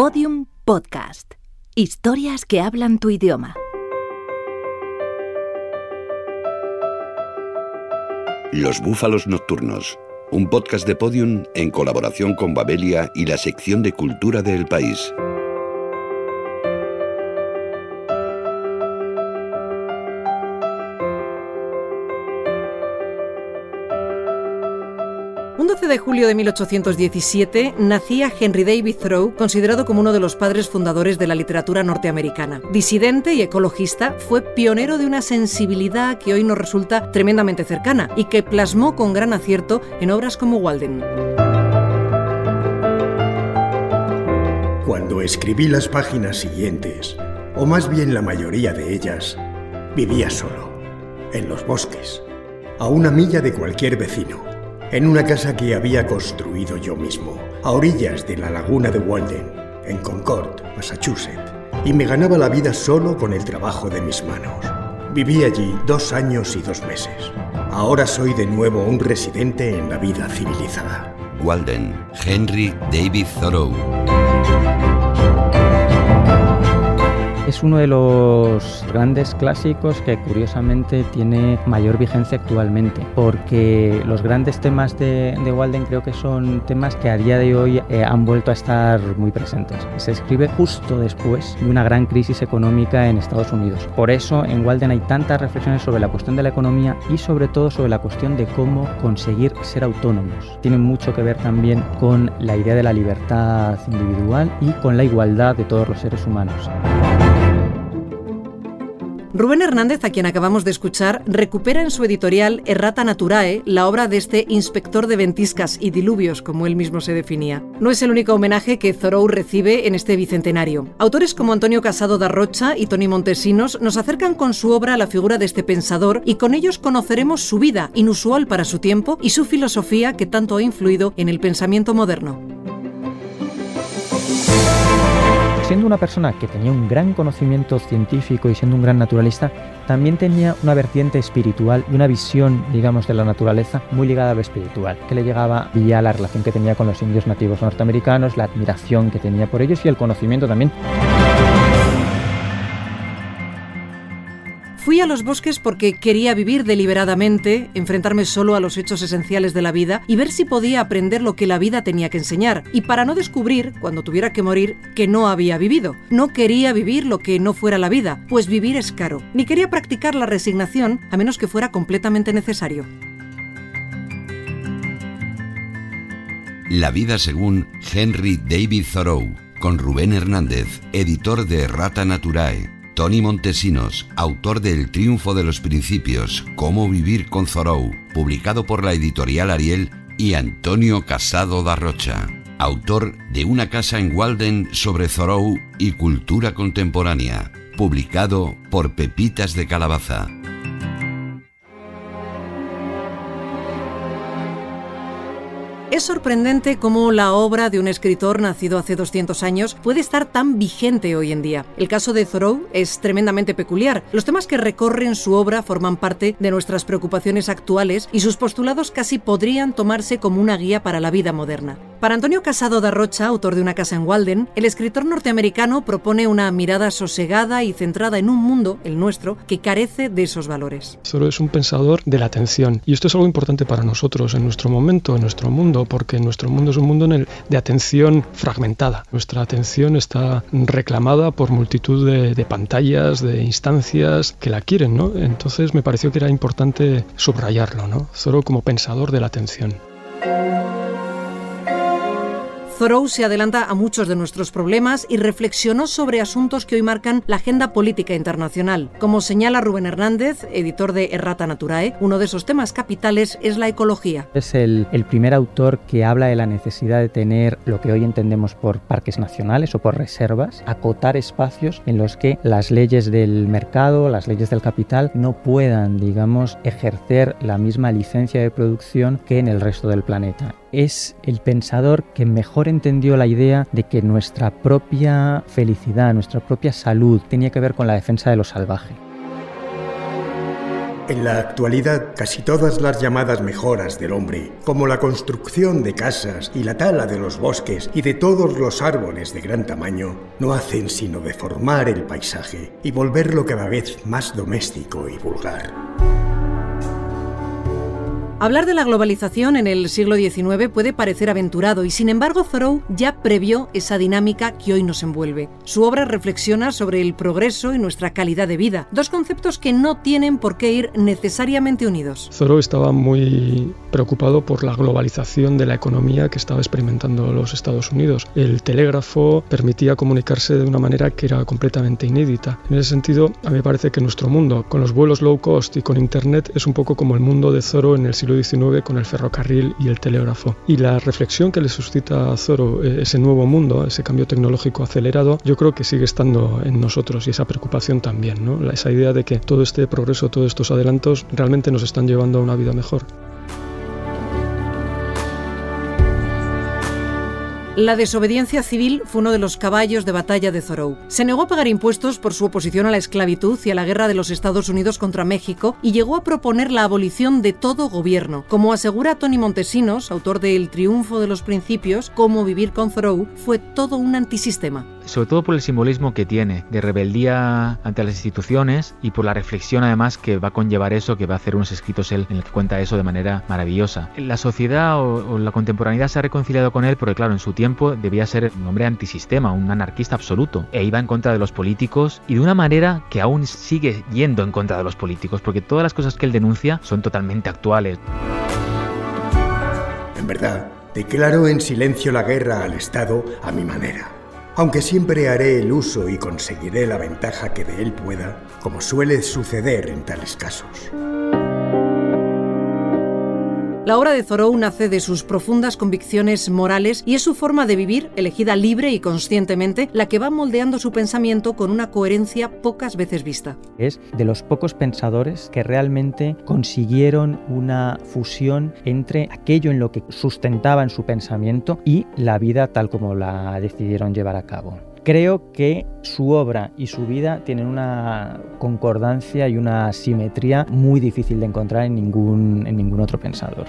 Podium Podcast. Historias que hablan tu idioma. Los Búfalos Nocturnos, un podcast de Podium en colaboración con Babelia y la sección de cultura del país. Julio de 1817 nacía Henry David Thoreau, considerado como uno de los padres fundadores de la literatura norteamericana. Disidente y ecologista, fue pionero de una sensibilidad que hoy nos resulta tremendamente cercana y que plasmó con gran acierto en obras como Walden. Cuando escribí las páginas siguientes, o más bien la mayoría de ellas, vivía solo, en los bosques, a una milla de cualquier vecino en una casa que había construido yo mismo, a orillas de la laguna de Walden, en Concord, Massachusetts, y me ganaba la vida solo con el trabajo de mis manos. Viví allí dos años y dos meses. Ahora soy de nuevo un residente en la vida civilizada. Walden, Henry David Thoreau. Es uno de los grandes clásicos que curiosamente tiene mayor vigencia actualmente, porque los grandes temas de, Walden creo que son temas que a día de hoy eh, han vuelto a estar muy presentes. Se escribe justo después de una gran crisis económica en Estados Unidos. Por eso en Walden hay tantas reflexiones sobre la cuestión de la economía y sobre todo sobre la cuestión de cómo conseguir ser autónomos. Tiene mucho que ver también con la idea de la libertad individual y con la igualdad de todos los seres humanos. Rubén Hernández, a quien acabamos de escuchar, recupera en su editorial Errata Naturae la obra de este inspector de ventiscas y diluvios, como él mismo se definía. No es el único homenaje que Thoreau recibe en este bicentenario. Autores como Antonio Casado da Rocha y Tony Montesinos nos acercan con su obra a la figura de este pensador y con ellos conoceremos su vida, inusual para su tiempo, y su filosofía que tanto ha influido en el pensamiento moderno. Siendo una persona que tenía un gran conocimiento científico y siendo un gran naturalista, también tenía una vertiente espiritual y una visión, digamos, de la naturaleza muy ligada a lo espiritual, que le llegaba vía la relación que tenía con los indios nativos norteamericanos, la admiración que tenía por ellos y el conocimiento también. Fui a los bosques porque quería vivir deliberadamente, enfrentarme solo a los hechos esenciales de la vida y ver si podía aprender lo que la vida tenía que enseñar. Y para no descubrir, cuando tuviera que morir, que no había vivido. No quería vivir lo que no fuera la vida, pues vivir es caro. Ni quería practicar la resignación a menos que fuera completamente necesario. La vida según Henry David Thoreau, con Rubén Hernández, editor de Rata Naturae. Tony Montesinos, autor de El triunfo de los principios, Cómo vivir con Thoreau, publicado por la editorial Ariel, y Antonio Casado da Rocha, autor de Una casa en Walden sobre Thoreau y cultura contemporánea, publicado por Pepitas de Calabaza. Es sorprendente cómo la obra de un escritor nacido hace 200 años puede estar tan vigente hoy en día. El caso de Thoreau es tremendamente peculiar. Los temas que recorren su obra forman parte de nuestras preocupaciones actuales y sus postulados casi podrían tomarse como una guía para la vida moderna. Para Antonio Casado da Rocha, autor de Una casa en Walden, el escritor norteamericano propone una mirada sosegada y centrada en un mundo, el nuestro, que carece de esos valores. Thoreau es un pensador de la atención y esto es algo importante para nosotros en nuestro momento, en nuestro mundo, porque nuestro mundo es un mundo de atención fragmentada. Nuestra atención está reclamada por multitud de, de pantallas, de instancias que la quieren, ¿no? Entonces me pareció que era importante subrayarlo, ¿no? Thoreau como pensador de la atención. Thoreau se adelanta a muchos de nuestros problemas y reflexionó sobre asuntos que hoy marcan la agenda política internacional. Como señala Rubén Hernández, editor de Errata Naturae, uno de esos temas capitales es la ecología. Es el, el primer autor que habla de la necesidad de tener lo que hoy entendemos por parques nacionales o por reservas, acotar espacios en los que las leyes del mercado, las leyes del capital no puedan, digamos, ejercer la misma licencia de producción que en el resto del planeta es el pensador que mejor entendió la idea de que nuestra propia felicidad, nuestra propia salud tenía que ver con la defensa de lo salvaje. En la actualidad, casi todas las llamadas mejoras del hombre, como la construcción de casas y la tala de los bosques y de todos los árboles de gran tamaño, no hacen sino deformar el paisaje y volverlo cada vez más doméstico y vulgar. Hablar de la globalización en el siglo XIX puede parecer aventurado y sin embargo Thoreau ya previó esa dinámica que hoy nos envuelve. Su obra reflexiona sobre el progreso y nuestra calidad de vida, dos conceptos que no tienen por qué ir necesariamente unidos. Thoreau estaba muy preocupado por la globalización de la economía que estaba experimentando los Estados Unidos. El telégrafo permitía comunicarse de una manera que era completamente inédita. En ese sentido, a mí me parece que nuestro mundo, con los vuelos low cost y con Internet, es un poco como el mundo de Thoreau en el siglo XIX con el ferrocarril y el telégrafo. Y la reflexión que le suscita a Zoro eh, ese nuevo mundo, ese cambio tecnológico acelerado, yo creo que sigue estando en nosotros y esa preocupación también, ¿no? esa idea de que todo este progreso, todos estos adelantos realmente nos están llevando a una vida mejor. La desobediencia civil fue uno de los caballos de batalla de Thoreau. Se negó a pagar impuestos por su oposición a la esclavitud y a la guerra de los Estados Unidos contra México y llegó a proponer la abolición de todo gobierno. Como asegura Tony Montesinos, autor de El triunfo de los principios, Cómo vivir con Thoreau, fue todo un antisistema sobre todo por el simbolismo que tiene de rebeldía ante las instituciones y por la reflexión además que va a conllevar eso, que va a hacer unos escritos él en el que cuenta eso de manera maravillosa. La sociedad o, la contemporaneidad se ha reconciliado con él porque claro, en su tiempo debía ser un hombre antisistema, un anarquista absoluto, e iba en contra de los políticos y de una manera que aún sigue yendo en contra de los políticos, porque todas las cosas que él denuncia son totalmente actuales. En verdad, declaro en silencio la guerra al Estado a mi manera aunque siempre haré el uso y conseguiré la ventaja que de él pueda, como suele suceder en tales casos. La obra de Thoreau nace de sus profundas convicciones morales y es su forma de vivir, elegida libre y conscientemente, la que va moldeando su pensamiento con una coherencia pocas veces vista. Es de los pocos pensadores que realmente consiguieron una fusión entre aquello en lo que sustentaban su pensamiento y la vida tal como la decidieron llevar a cabo. Creo que su obra y su vida tienen una concordancia y una simetría muy difícil de encontrar en ningún, en ningún otro pensador.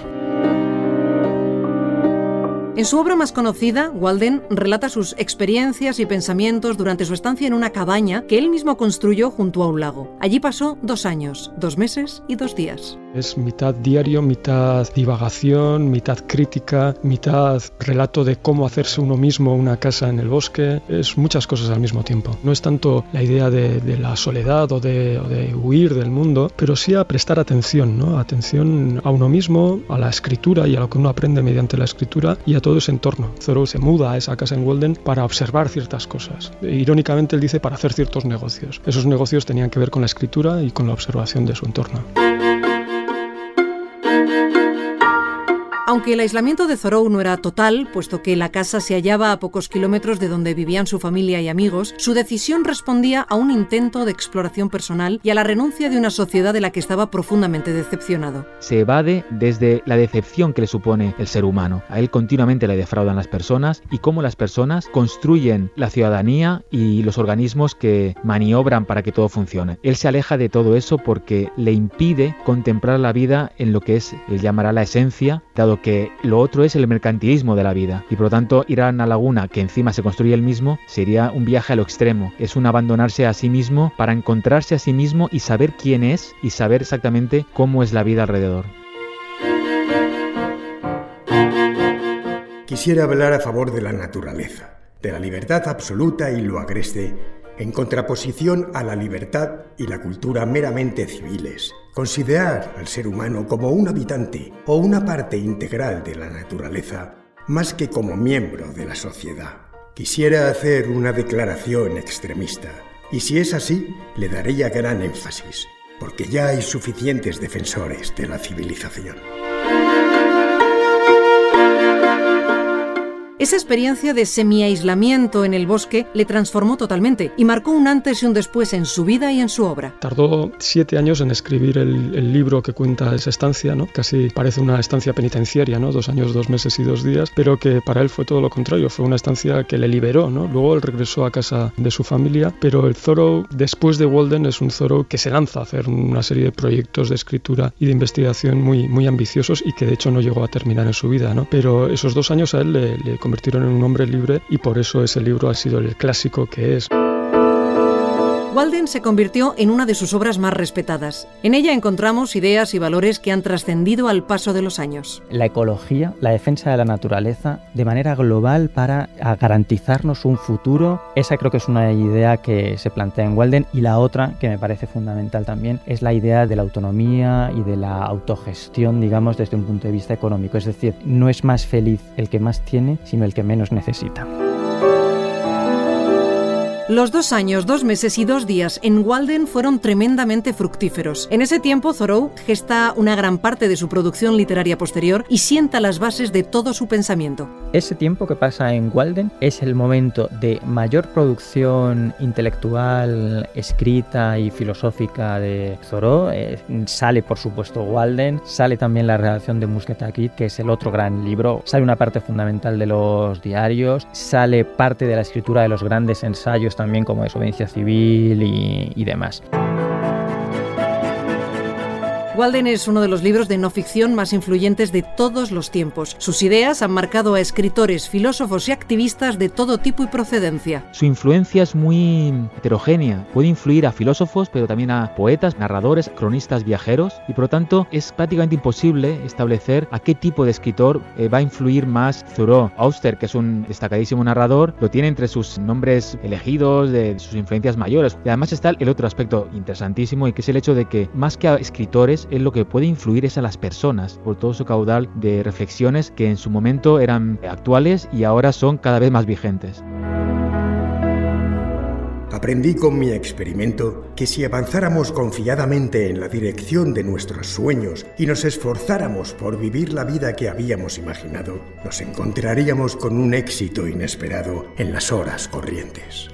En su obra más conocida, Walden relata sus experiencias y pensamientos durante su estancia en una cabaña que él mismo construyó junto a un lago. Allí pasó dos años, dos meses y dos días. Es mitad diario, mitad divagación, mitad crítica, mitad relato de cómo hacerse uno mismo una casa en el bosque. Es muchas cosas al mismo tiempo. No es tanto la idea de, la soledad o de, o de, huir del mundo, pero sí a prestar atención, ¿no? Atención a uno mismo, a la escritura y a lo que uno aprende mediante la escritura y a todo ese entorno. Thoreau se muda a esa casa en Walden para observar ciertas cosas. Irónicamente, él dice para hacer ciertos negocios. Esos negocios tenían que ver con la escritura y con la observación de su entorno. Aunque el aislamiento de Thoreau no era total, puesto que la casa se hallaba a pocos kilómetros de donde vivían su familia y amigos, su decisión respondía a un intento de exploración personal y a la renuncia de una sociedad de la que estaba profundamente decepcionado. Se evade desde la decepción que le supone el ser humano. A él continuamente le defraudan las personas y cómo las personas construyen la ciudadanía y los organismos que maniobran para que todo funcione. Él se aleja de todo eso porque le impide contemplar la vida en lo que es, él llamará la esencia, dado que lo otro es el mercantilismo de la vida y por lo tanto ir a una laguna que encima se construye el mismo sería un viaje a lo extremo, es un abandonarse a sí mismo para encontrarse a sí mismo y saber quién es y saber exactamente cómo es la vida alrededor. Quisiera hablar a favor de la naturaleza, de la libertad absoluta y lo agreste en contraposición a la libertad y la cultura meramente civiles. Considerar al ser humano como un habitante o una parte integral de la naturaleza, más que como miembro de la sociedad. Quisiera hacer una declaración extremista, y si es así, le daría gran énfasis, porque ya hay suficientes defensores de la civilización. Esa experiencia de semi-aislamiento en el bosque le transformó totalmente y marcó un antes y un después en su vida y en su obra. Tardó siete años en escribir el, libro que cuenta esa estancia, ¿no? Casi parece una estancia penitenciaria, ¿no? Dos años, dos meses y dos días, pero que para él fue todo lo contrario, fue una estancia que le liberó, ¿no? Luego él regresó a casa de su familia, pero el Thoreau, después de Walden, es un Thoreau que se lanza a hacer una serie de proyectos de escritura y de investigación muy, muy ambiciosos y que de hecho no llegó a terminar en su vida, ¿no? Pero esos dos años a él le, le convirtieron en un hombre libre y por eso ese libro ha sido el clásico que es. Walden se convirtió en una de sus obras más respetadas. En ella encontramos ideas y valores que han trascendido al paso de los años. La ecología, la defensa de la naturaleza, de manera global para garantizarnos un futuro, esa creo que es una idea que se plantea en Walden y la otra que me parece fundamental también es la idea de la autonomía y de la autogestión, digamos, desde un punto de vista económico. Es decir, no es más feliz el que más tiene, sino el que menos necesita. Los dos años, dos meses y dos días en Walden fueron tremendamente fructíferos. En ese tiempo, Thoreau gesta una gran parte de su producción literaria posterior y sienta las bases de todo su pensamiento. Ese tiempo que pasa en Walden es el momento de mayor producción intelectual, escrita y filosófica de Thoreau. Eh, sale, por supuesto, Walden, sale también la relación de Musketakit, que es el otro gran libro. Sale una parte fundamental de los diarios, sale parte de la escritura de los grandes ensayos también como desobediencia civil y, y demás. Walden es uno de los libros de no ficción más influyentes de todos los tiempos. Sus ideas han marcado a escritores, filósofos y activistas de todo tipo y procedencia. Su influencia es muy heterogénea. Puede influir a filósofos, pero también a poetas, narradores, cronistas, viajeros, y por lo tanto es prácticamente imposible establecer a qué tipo de escritor eh, va a influir más Thoreau. Auster, que es un destacadísimo narrador, lo tiene entre sus nombres elegidos, de sus influencias mayores. Y además está el otro aspecto interesantísimo, y que es el hecho de que más que a escritores, es lo que puede influir es a las personas por todo su caudal de reflexiones que en su momento eran actuales y ahora son cada vez más vigentes. Aprendí con mi experimento que si avanzáramos confiadamente en la dirección de nuestros sueños y nos esforzáramos por vivir la vida que habíamos imaginado, nos encontraríamos con un éxito inesperado en las horas corrientes.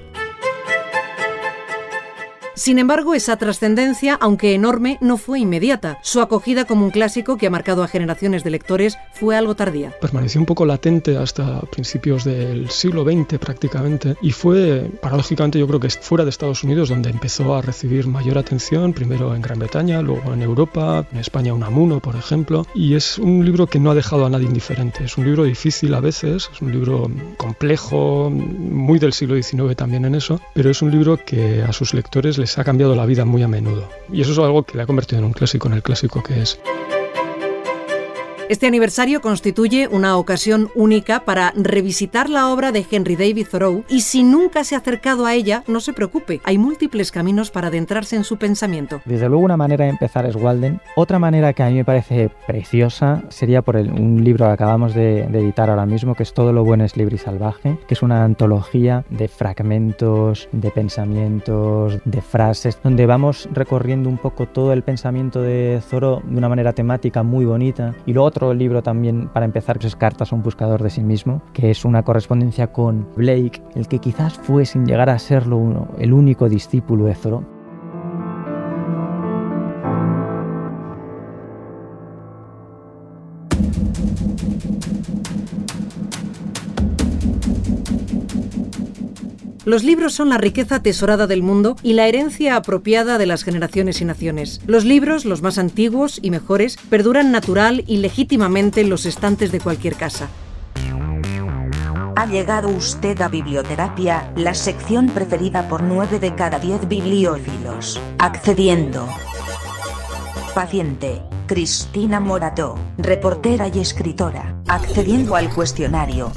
Sin embargo, esa trascendencia, aunque enorme, no fue inmediata. Su acogida como un clásico que ha marcado a generaciones de lectores fue algo tardía. Permaneció un poco latente hasta principios del siglo XX prácticamente y fue, paradójicamente, yo creo que fuera de Estados Unidos donde empezó a recibir mayor atención, primero en Gran Bretaña, luego en Europa, en España Unamuno, por ejemplo, y es un libro que no ha dejado a nadie indiferente. Es un libro difícil a veces, es un libro complejo, muy del siglo XIX también en eso, pero es un libro que a sus lectores les ha cambiado la vida muy a menudo. Y eso es algo que le ha convertido en un clásico, en el clásico que es. Este aniversario constituye una ocasión única para revisitar la obra de Henry David Thoreau y si nunca se ha acercado a ella, no se preocupe, hay múltiples caminos para adentrarse en su pensamiento. Desde luego una manera de empezar es Walden. Otra manera que a mí me parece preciosa sería por un libro que acabamos de, editar ahora mismo, que es Todo lo bueno es libre y salvaje, que es una antología de fragmentos, de pensamientos, de frases, donde vamos recorriendo un poco todo el pensamiento de Thoreau de una manera temática muy bonita y luego otro libro también para empezar, que es Cartas a un buscador de sí mismo, que es una correspondencia con Blake, el que quizás fue sin llegar a serlo uno, el único discípulo de Thoreau. Los libros son la riqueza tesorada del mundo y la herencia apropiada de las generaciones y naciones. Los libros, los más antiguos y mejores, perduran natural y legítimamente en los estantes de cualquier casa. Ha llegado usted a Biblioterapia, la sección preferida por 9 de cada 10 bibliófilos. Accediendo. Paciente. Cristina Morato, reportera y escritora, accediendo al cuestionario.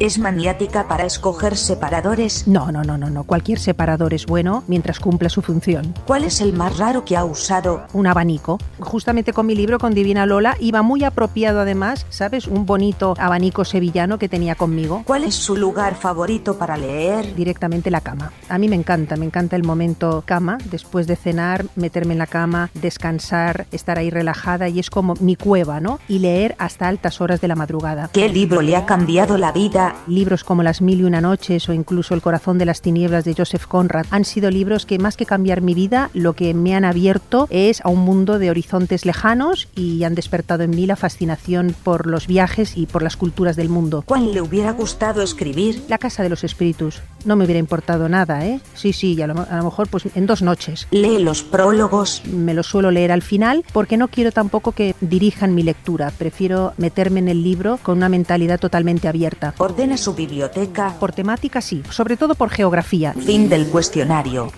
¿Es maniática para escoger separadores? No, no, no, no, no. Cualquier separador es bueno mientras cumpla su función. ¿Cuál es el más raro que ha usado? Un abanico. Justamente con mi libro, con Divina Lola, iba muy apropiado además, ¿sabes? Un bonito abanico sevillano que tenía conmigo. ¿Cuál es su lugar favorito para leer? Directamente la cama. A mí me encanta, me encanta el momento cama, después de cenar, meterme en la cama, descansar, estar ahí relajada y es como mi cueva, ¿no? Y leer hasta altas horas de la madrugada. ¿Qué libro le ha cambiado la vida? Libros como Las Mil y Una Noches o incluso El Corazón de las Tinieblas de Joseph Conrad han sido libros que más que cambiar mi vida, lo que me han abierto es a un mundo de horizontes lejanos y han despertado en mí la fascinación por los viajes y por las culturas del mundo. ¿Cuál le hubiera gustado escribir? La Casa de los Espíritus. No me hubiera importado nada, ¿eh? Sí, sí, a lo, a lo mejor pues en dos noches. ¿Lee los prólogos? Me los suelo leer al final porque no quiero tampoco que dirijan mi lectura. Prefiero meterme en el libro con una mentalidad totalmente abierta. ¿Ordena su biblioteca? Por temática sí, sobre todo por geografía. Fin del cuestionario.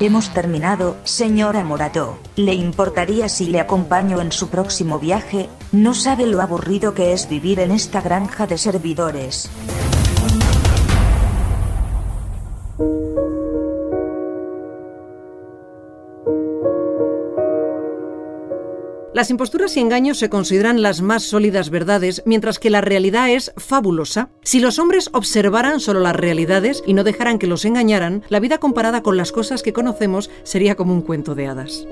Hemos terminado, señora Morato. ¿Le importaría si le acompaño en su próximo viaje? No sabe lo aburrido que es vivir en esta granja de servidores. Las imposturas y engaños se consideran las más sólidas verdades, mientras que la realidad es fabulosa. Si los hombres observaran solo las realidades y no dejaran que los engañaran, la vida comparada con las cosas que conocemos sería como un cuento de hadas.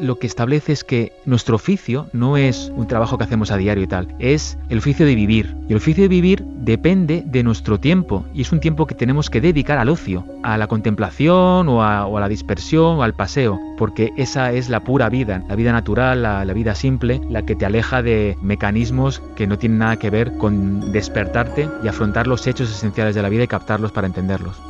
Lo que establece es que nuestro oficio no es un trabajo que hacemos a diario y tal, es el oficio de vivir. Y el oficio de vivir depende de nuestro tiempo y es un tiempo que tenemos que dedicar al ocio, a la contemplación o a, la dispersión o al paseo, porque esa es la pura vida, la vida natural, la vida simple, la que te aleja de mecanismos que no tienen nada que ver con despertarte y afrontar los hechos esenciales de la vida y captarlos para entenderlos.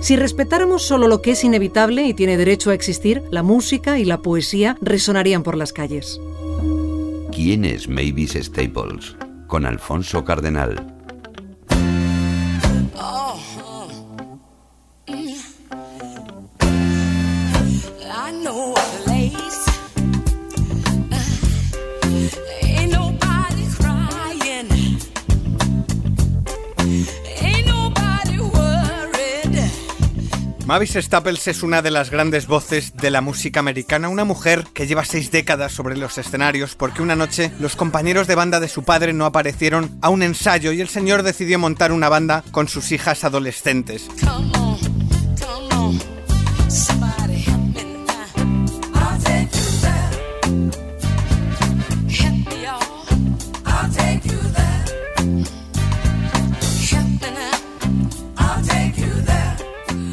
Si respetáramos solo lo que es inevitable y tiene derecho a existir, la música y la poesía resonarían por las calles. ¿Quién es Mavis Staples? Con Alfonso Cardenal. Mavis Staples es una de las grandes voces de la música americana, una mujer que lleva seis décadas sobre los escenarios porque una noche los compañeros de banda de su padre no aparecieron a un ensayo y el señor decidió montar una banda con sus hijas adolescentes.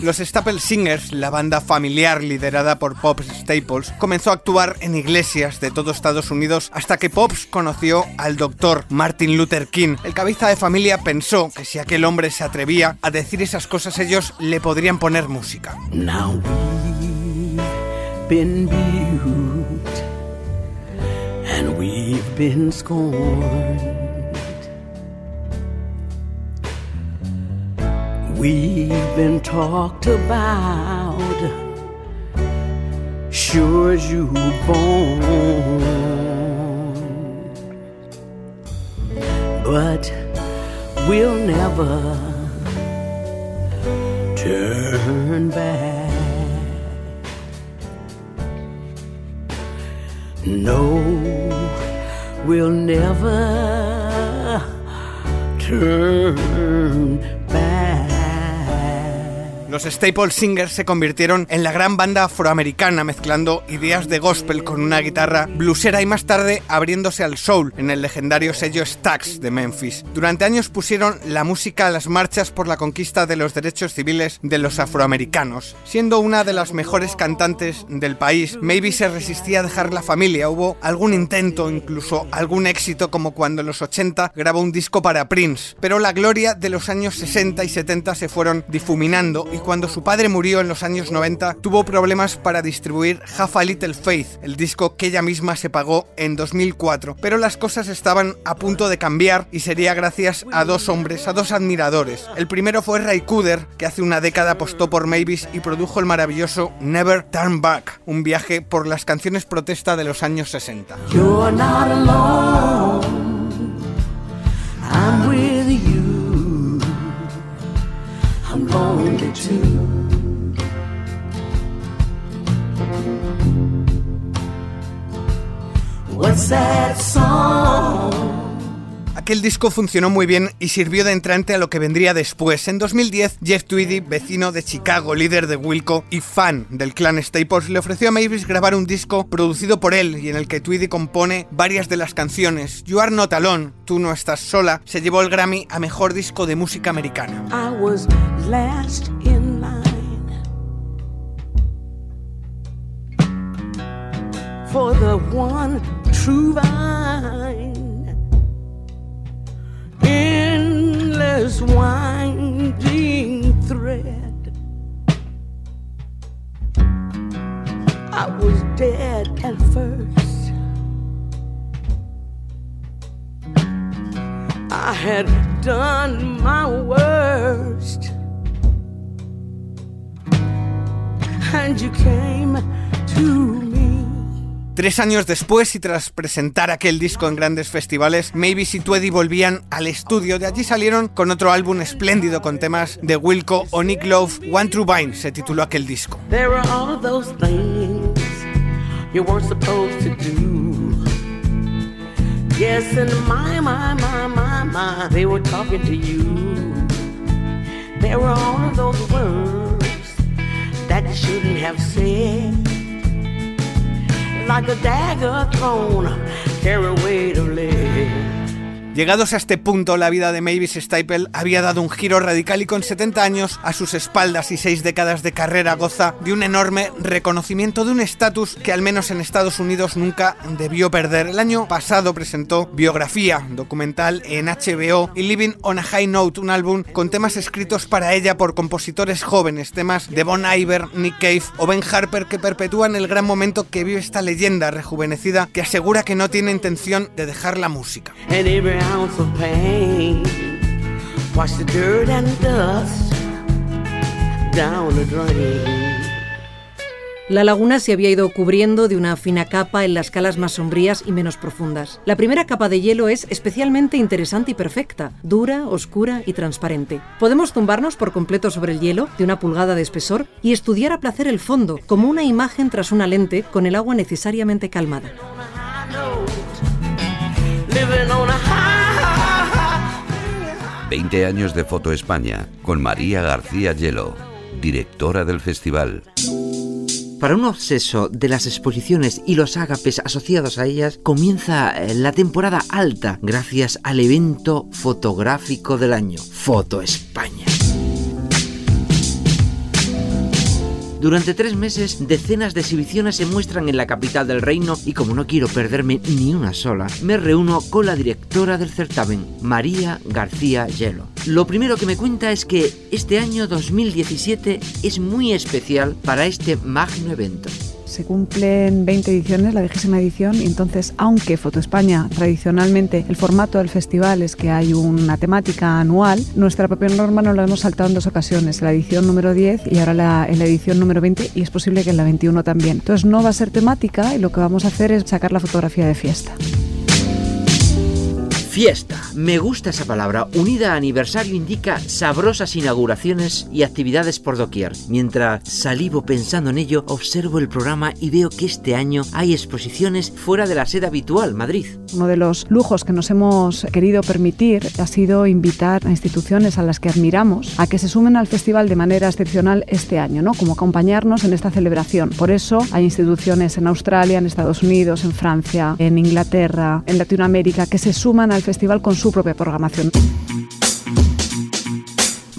Los Staples Singers, la banda familiar liderada por Pops Staples, comenzó a actuar en iglesias de todo Estados Unidos hasta que Pops conoció al doctor Martin Luther King. El cabeza de familia pensó que si aquel hombre se atrevía a decir esas cosas ellos le podrían poner música. We've been talked about, sure as you born. But we'll never turn back. No, we'll never turn back. Los Staple Singers se convirtieron en la gran banda afroamericana mezclando ideas de gospel con una guitarra bluesera y más tarde abriéndose al soul en el legendario sello Stax de Memphis. Durante años pusieron la música a las marchas por la conquista de los derechos civiles de los afroamericanos. Siendo una de las mejores cantantes del país, Maybe se resistía a dejar la familia. Hubo algún intento, incluso algún éxito como cuando en los 80 grabó un disco para Prince. Pero la gloria de los años 60 y 70 se fueron difuminando y cuando su padre murió en los años 90 tuvo problemas para distribuir Half a Little Faith, el disco que ella misma se pagó en 2004. Pero las cosas estaban a punto de cambiar y sería gracias a dos hombres, a dos admiradores. El primero fue Ray Cooder, que hace una década apostó por Mavis y produjo el maravilloso Never Turn Back, un viaje por las canciones protesta de los años 60. You're not alone. Aquel disco funcionó muy bien y sirvió de entrante a lo que vendría después. En 2010, Jeff Tweedy, vecino de Chicago, líder de Wilco y fan del clan Staples, le ofreció a Mavis grabar un disco producido por él y en el que Tweedy compone varias de las canciones. You Are Not Alone, Tú No Estás Sola, se llevó el Grammy a Mejor Disco de Música Americana. Endless winding thread. I was dead at first. I had done my worst. And you came to. Tres años después y tras presentar aquel disco en grandes festivales, Mavis y Tweedy volvían al estudio. De allí salieron con otro álbum espléndido con temas de Wilco o Nick Love. One True Vine se tituló aquel disco. There were all those things you weren't supposed to do. Yes, and my, my, my, my, my, they were talking to you. There were all those words that you shouldn't have said. Like a dagger thrown, carry away to lead. Llegados a este punto, la vida de Mavis Staple había dado un giro radical y con 70 años a sus espaldas y seis décadas de carrera goza de un enorme reconocimiento de un estatus que al menos en Estados Unidos nunca debió perder. El año pasado presentó Biografía, documental en HBO y Living on a High Note, un álbum con temas escritos para ella por compositores jóvenes, temas de Bon Iver, Nick Cave o Ben Harper que perpetúan el gran momento que vive esta leyenda rejuvenecida que asegura que no tiene intención de dejar la música. And every ounce of pain. Wash the dirt and dust down the drain. La laguna se había ido cubriendo de una fina capa en las calas más sombrías y menos profundas. La primera capa de hielo es especialmente interesante y perfecta, dura, oscura y transparente. Podemos tumbarnos por completo sobre el hielo, de una pulgada de espesor, y estudiar a placer el fondo, como una imagen tras una lente con el agua necesariamente calmada. 20 años de Foto España con María García Hielo, directora del festival. Para un obseso de las exposiciones y los ágapes asociados a ellas, comienza eh, la temporada alta gracias al evento fotográfico del año, Foto España. Durante tres meses, decenas de exhibiciones se muestran en la capital del reino y como no quiero perderme ni una sola, me reúno con la directora del certamen, María García Hielo. Lo primero que me cuenta es que este año 2017 es muy especial para este magno evento. Se cumplen 20 ediciones, la vigésima edición, y entonces, aunque Foto España, tradicionalmente, el formato del festival es que hay una temática anual, nuestra propia norma nos la hemos saltado en dos ocasiones, la edición número 10 y ahora la, en la edición número 20, y es posible que en la 21 también. Entonces, no va a ser temática y lo que vamos a hacer es sacar la fotografía de fiesta. Fiesta. Me gusta esa palabra. Unida a aniversario indica sabrosas inauguraciones y actividades por doquier. Mientras salivo pensando en ello, observo el programa y veo que este año hay exposiciones fuera de la sede habitual, Madrid. Uno de los lujos que nos hemos querido permitir ha sido invitar a instituciones a las que admiramos a que se sumen al festival de manera excepcional este año, ¿no? Como acompañarnos en esta celebración. Por eso hay instituciones en Australia, en Estados Unidos, en Francia, en Inglaterra, en Latinoamérica que se suman al festival con su propia programación.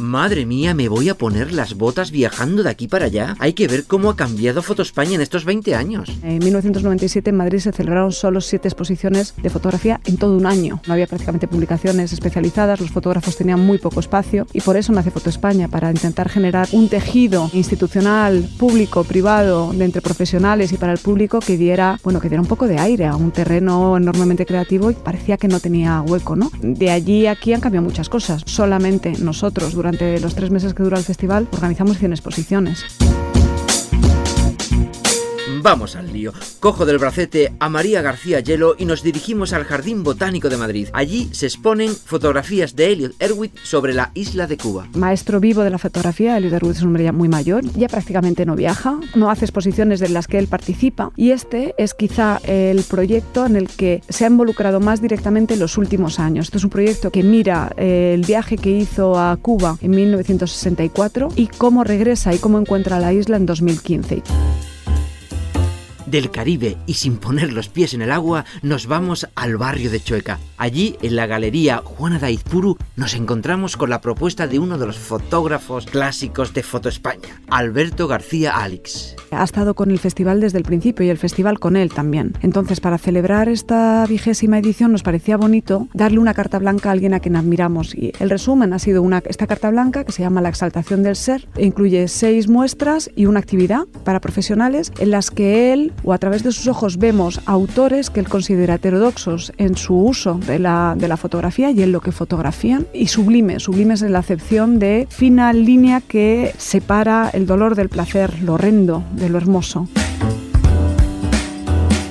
Madre mía, me voy a poner las botas viajando de aquí para allá. Hay que ver cómo ha cambiado Foto España en estos 20 años. En 1997 en Madrid se celebraron solo siete exposiciones de fotografía en todo un año. No había prácticamente publicaciones especializadas, los fotógrafos tenían muy poco espacio y por eso nace Foto España, para intentar generar un tejido institucional, público, privado, de entre profesionales y para el público que diera, bueno, que diera un poco de aire a un terreno enormemente creativo y parecía que no tenía hueco, ¿no? De allí a aquí han cambiado muchas cosas. Solamente nosotros, durante los tres meses que dura el festival, organizamos 100 exposiciones. Vamos al lío. Cojo del bracete a María García Hielo y nos dirigimos al Jardín Botánico de Madrid. Allí se exponen fotografías de Elliot Erwitt sobre la isla de Cuba. Maestro vivo de la fotografía, Elliot Erwitt es un hombre ya muy mayor, ya prácticamente no viaja, no hace exposiciones de las que él participa y este es quizá el proyecto en el que se ha involucrado más directamente en los últimos años. Este es un proyecto que mira eh, el viaje que hizo a Cuba en 1964 y cómo regresa y cómo encuentra la isla en 2015 del Caribe y sin poner los pies en el agua nos vamos al barrio de Chueca. Allí, en la galería Juana Daizpuru, nos encontramos con la propuesta de uno de los fotógrafos clásicos de Foto España, Alberto García Alix. Ha estado con el festival desde el principio y el festival con él también. Entonces, para celebrar esta vigésima edición nos parecía bonito darle una carta blanca a alguien a quien admiramos. Y el resumen ha sido una, esta carta blanca que se llama La exaltación del ser. E incluye seis muestras y una actividad para profesionales en las que él o a través de sus ojos vemos autores que él considera heterodoxos en su uso de la, de la fotografía y en lo que fotografían y sublimes, sublimes en la acepción de fina línea que separa el dolor del placer, lo horrendo de lo hermoso.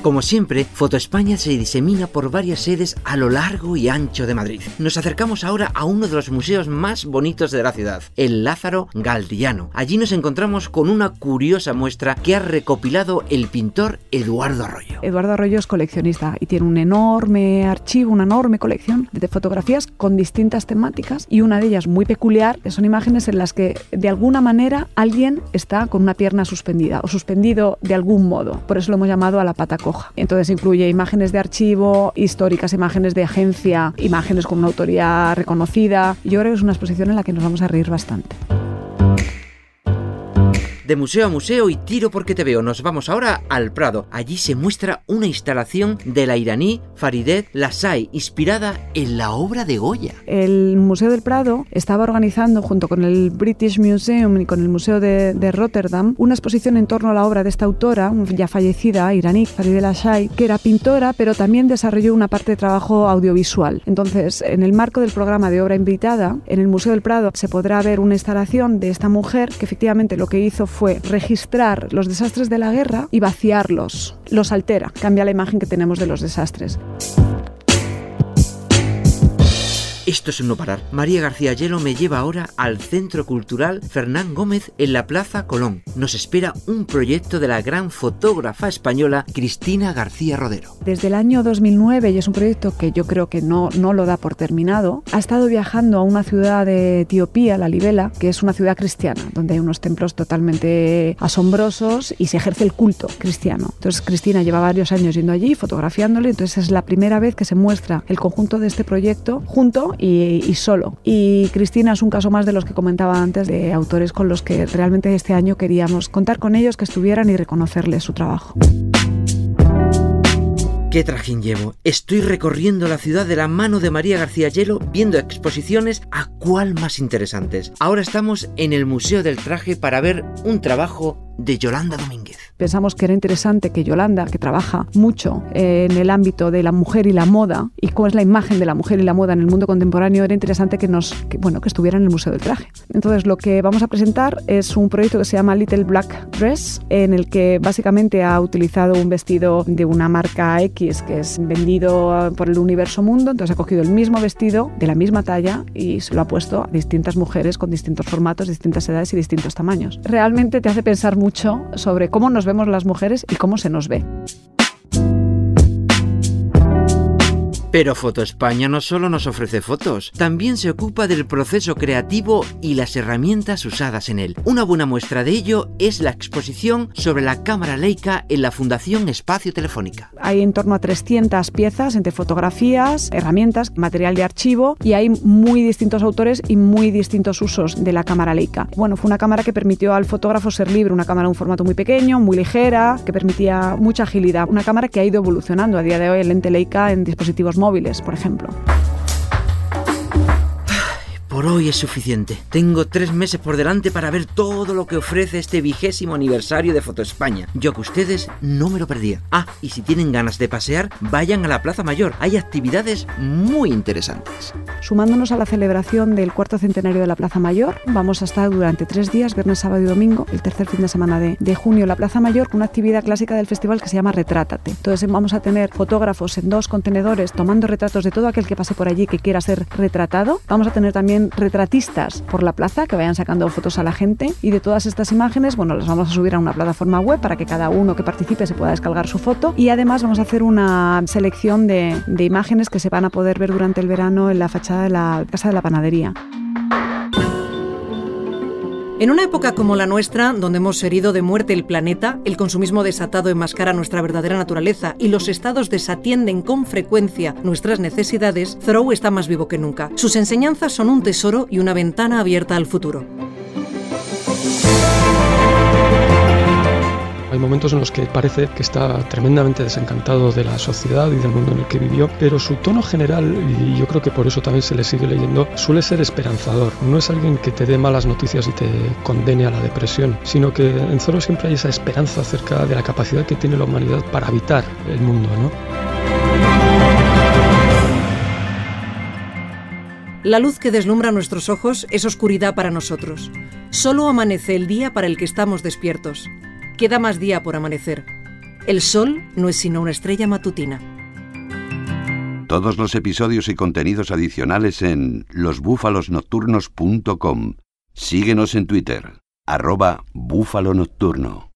Como siempre, Foto España se disemina por varias sedes a lo largo y ancho de Madrid. Nos acercamos ahora a uno de los museos más bonitos de la ciudad, el Lázaro Galdiano. Allí nos encontramos con una curiosa muestra que ha recopilado el pintor Eduardo Arroyo. Eduardo Arroyo es coleccionista y tiene un enorme archivo, una enorme colección de fotografías con distintas temáticas y una de ellas muy peculiar son imágenes en las que de alguna manera alguien está con una pierna suspendida o suspendido de algún modo. Por eso lo hemos llamado a la pata coja. Entonces incluye imágenes de archivo, históricas, imágenes de agencia, imágenes con una autoría reconocida. Yo creo que es una exposición en la que nos vamos a reír bastante. De museo a museo y tiro porque te veo, nos vamos ahora al Prado. Allí se muestra una instalación de la iraní Farideh Lasai, inspirada en la obra de Goya. El Museo del Prado estaba organizando, junto con el British Museum y con el Museo de, de Rotterdam, una exposición en torno a la obra de esta autora, ya fallecida, iraní, Farideh Lasai, que era pintora, pero también desarrolló una parte de trabajo audiovisual. Entonces, en el marco del programa de obra invitada, en el Museo del Prado se podrá ver una instalación de esta mujer que efectivamente lo que hizo fue registrar los desastres de la guerra y vaciarlos. Los altera, cambia la imagen que tenemos de los desastres. Esto es un no parar. María García Hielo me lleva ahora al Centro Cultural Fernán Gómez en la Plaza Colón. Nos espera un proyecto de la gran fotógrafa española Cristina García Rodero. Desde el año 2009, y es un proyecto que yo creo que no, no lo da por terminado, ha estado viajando a una ciudad de Etiopía, la Libela, que es una ciudad cristiana, donde hay unos templos totalmente asombrosos y se ejerce el culto cristiano. Entonces Cristina lleva varios años yendo allí, fotografiándole, entonces es la primera vez que se muestra el conjunto de este proyecto junto y, solo. Y Cristina es un caso más de los que comentaba antes, de autores con los que realmente este año queríamos contar con ellos, que estuvieran y reconocerles su trabajo. ¿Qué trajín llevo? Estoy recorriendo la ciudad de la mano de María García Hielo, viendo exposiciones a cuál más interesantes. Ahora estamos en el Museo del Traje para ver un trabajo de Yolanda Domínguez. Pensamos que era interesante que Yolanda, que trabaja mucho en el ámbito de la mujer y la moda, y cómo es la imagen de la mujer y la moda en el mundo contemporáneo, era interesante que, nos, que, bueno, que estuviera en el Museo del Traje. Entonces, lo que vamos a presentar es un proyecto que se llama Little Black Dress, en el que básicamente ha utilizado un vestido de una marca X que es vendido por el universo mundo, entonces ha cogido el mismo vestido de la misma talla y se lo ha puesto a distintas mujeres con distintos formatos, distintas edades y distintos tamaños. Realmente te hace pensar mucho sobre cómo vemos las mujeres y cómo se nos ve. Pero Foto España no solo nos ofrece fotos, también se ocupa del proceso creativo y las herramientas usadas en él. Una buena muestra de ello es la exposición sobre la cámara Leica en la Fundación Espacio Telefónica. Hay en torno a 300 piezas entre fotografías, herramientas, material de archivo y hay muy distintos autores y muy distintos usos de la cámara Leica. Bueno, fue una cámara que permitió al fotógrafo ser libre, una cámara de un formato muy pequeño, muy ligera, que permitía mucha agilidad. Una cámara que ha ido evolucionando a día de hoy el lente Leica en dispositivos móviles, por ejemplo. Por hoy es suficiente. Tengo tres meses por delante para ver todo lo que ofrece este vigésimo aniversario de Foto España. Yo que ustedes no me lo perdía. Ah, y si tienen ganas de pasear, vayan a la Plaza Mayor. Hay actividades muy interesantes. Sumándonos a la celebración del cuarto centenario de la Plaza Mayor, vamos a estar durante tres días, viernes, sábado y domingo, el tercer fin de semana de, de junio, en la Plaza Mayor, con una actividad clásica del festival que se llama Retrátate. Entonces vamos a tener fotógrafos en dos contenedores tomando retratos de todo aquel que pase por allí que quiera ser retratado. Vamos a tener también retratistas por la plaza que vayan sacando fotos a la gente y de todas estas imágenes, bueno, las vamos a subir a una plataforma web para que cada uno que participe se pueda descargar su foto y además vamos a hacer una selección de, de imágenes que se van a poder ver durante el verano en la fachada de la Casa de la Panadería. En una época como la nuestra, donde hemos herido de muerte el planeta, el consumismo desatado enmascara nuestra verdadera naturaleza y los estados desatienden con frecuencia nuestras necesidades, Thoreau está más vivo que nunca. Sus enseñanzas son un tesoro y una ventana abierta al futuro. Hay momentos en los que parece que está tremendamente desencantado de la sociedad y del mundo en el que vivió, pero su tono general, y yo creo que por eso también se le sigue leyendo, suele ser esperanzador. No es alguien que te dé malas noticias y te condene a la depresión, sino que en Zoro siempre hay esa esperanza acerca de la capacidad que tiene la humanidad para habitar el mundo, ¿no? La luz que deslumbra nuestros ojos es oscuridad para nosotros. Solo amanece el día para el que estamos despiertos. Queda más día por amanecer. El sol no es sino una estrella matutina. Todos los episodios y contenidos adicionales en losbúfalosnocturnos.com. Síguenos en Twitter, arroba búfalo nocturno.